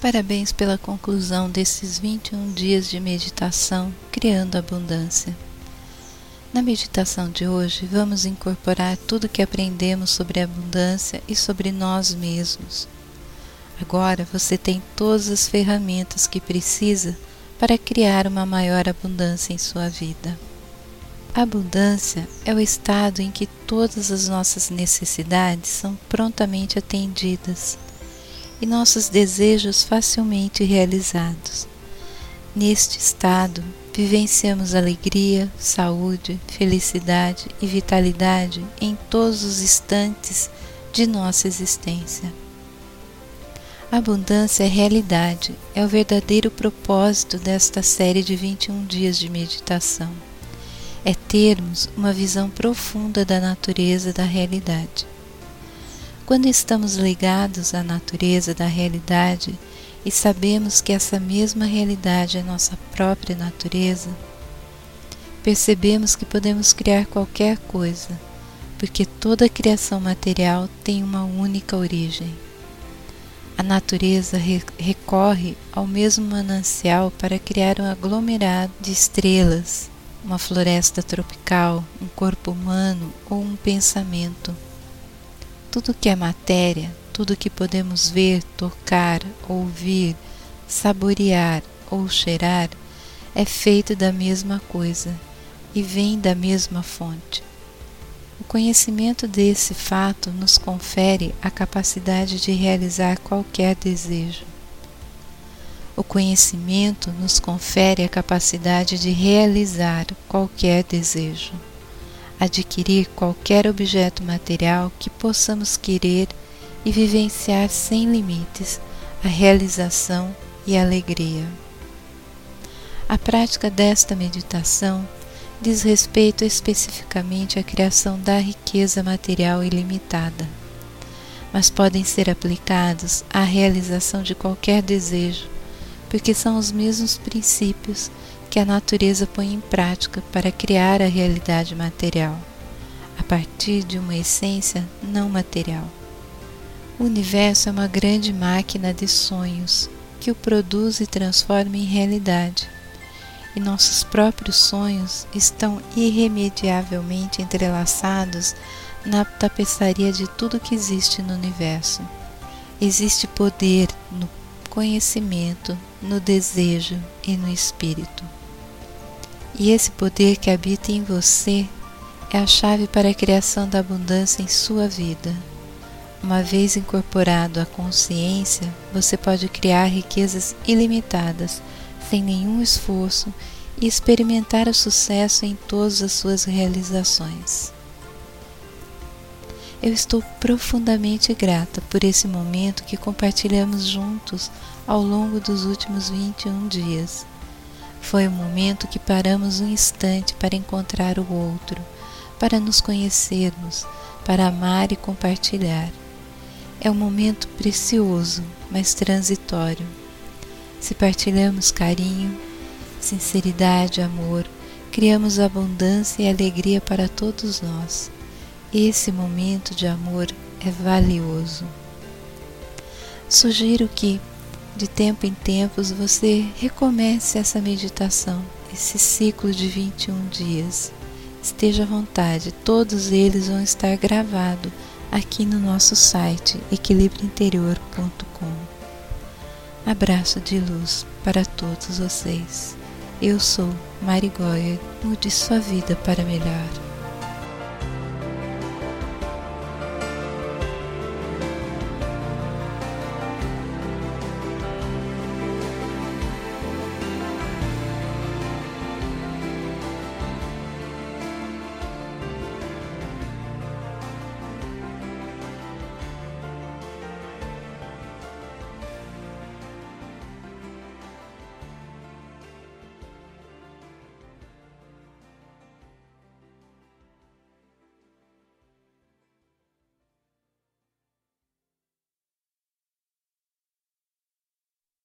Parabéns pela conclusão desses 21 dias de meditação criando abundância. Na meditação de hoje, vamos incorporar tudo que aprendemos sobre abundância e sobre nós mesmos. Agora você tem todas as ferramentas que precisa para criar uma maior abundância em sua vida. A abundância é o estado em que todas as nossas necessidades são prontamente atendidas e nossos desejos facilmente realizados. Neste estado, vivenciamos alegria, saúde, felicidade e vitalidade em todos os instantes de nossa existência. Abundância é realidade, é o verdadeiro propósito desta série de 21 dias de meditação. É termos uma visão profunda da natureza da realidade. Quando estamos ligados à natureza da realidade e sabemos que essa mesma realidade é nossa própria natureza, percebemos que podemos criar qualquer coisa, porque toda criação material tem uma única origem. A natureza recorre ao mesmo manancial para criar um aglomerado de estrelas, uma floresta tropical, um corpo humano ou um pensamento tudo que é matéria, tudo que podemos ver, tocar, ouvir, saborear ou cheirar, é feito da mesma coisa e vem da mesma fonte. O conhecimento desse fato nos confere a capacidade de realizar qualquer desejo. O conhecimento nos confere a capacidade de realizar qualquer desejo adquirir qualquer objeto material que possamos querer e vivenciar sem limites a realização e a alegria. A prática desta meditação diz respeito especificamente à criação da riqueza material ilimitada, mas podem ser aplicados à realização de qualquer desejo, porque são os mesmos princípios que a natureza põe em prática para criar a realidade material, a partir de uma essência não material. O universo é uma grande máquina de sonhos que o produz e transforma em realidade. E nossos próprios sonhos estão irremediavelmente entrelaçados na tapeçaria de tudo que existe no universo. Existe poder no conhecimento, no desejo e no espírito. E esse poder que habita em você é a chave para a criação da abundância em sua vida. Uma vez incorporado à consciência, você pode criar riquezas ilimitadas, sem nenhum esforço, e experimentar o sucesso em todas as suas realizações. Eu estou profundamente grata por esse momento que compartilhamos juntos ao longo dos últimos 21 dias foi o momento que paramos um instante para encontrar o outro, para nos conhecermos, para amar e compartilhar. É um momento precioso, mas transitório. Se partilhamos carinho, sinceridade, amor, criamos abundância e alegria para todos nós. Esse momento de amor é valioso. Sugiro que, de tempo em tempos você recomece essa meditação, esse ciclo de 21 dias. Esteja à vontade, todos eles vão estar gravados aqui no nosso site equilibriointerior.com. Abraço de luz para todos vocês. Eu sou Mari mude sua vida para melhor.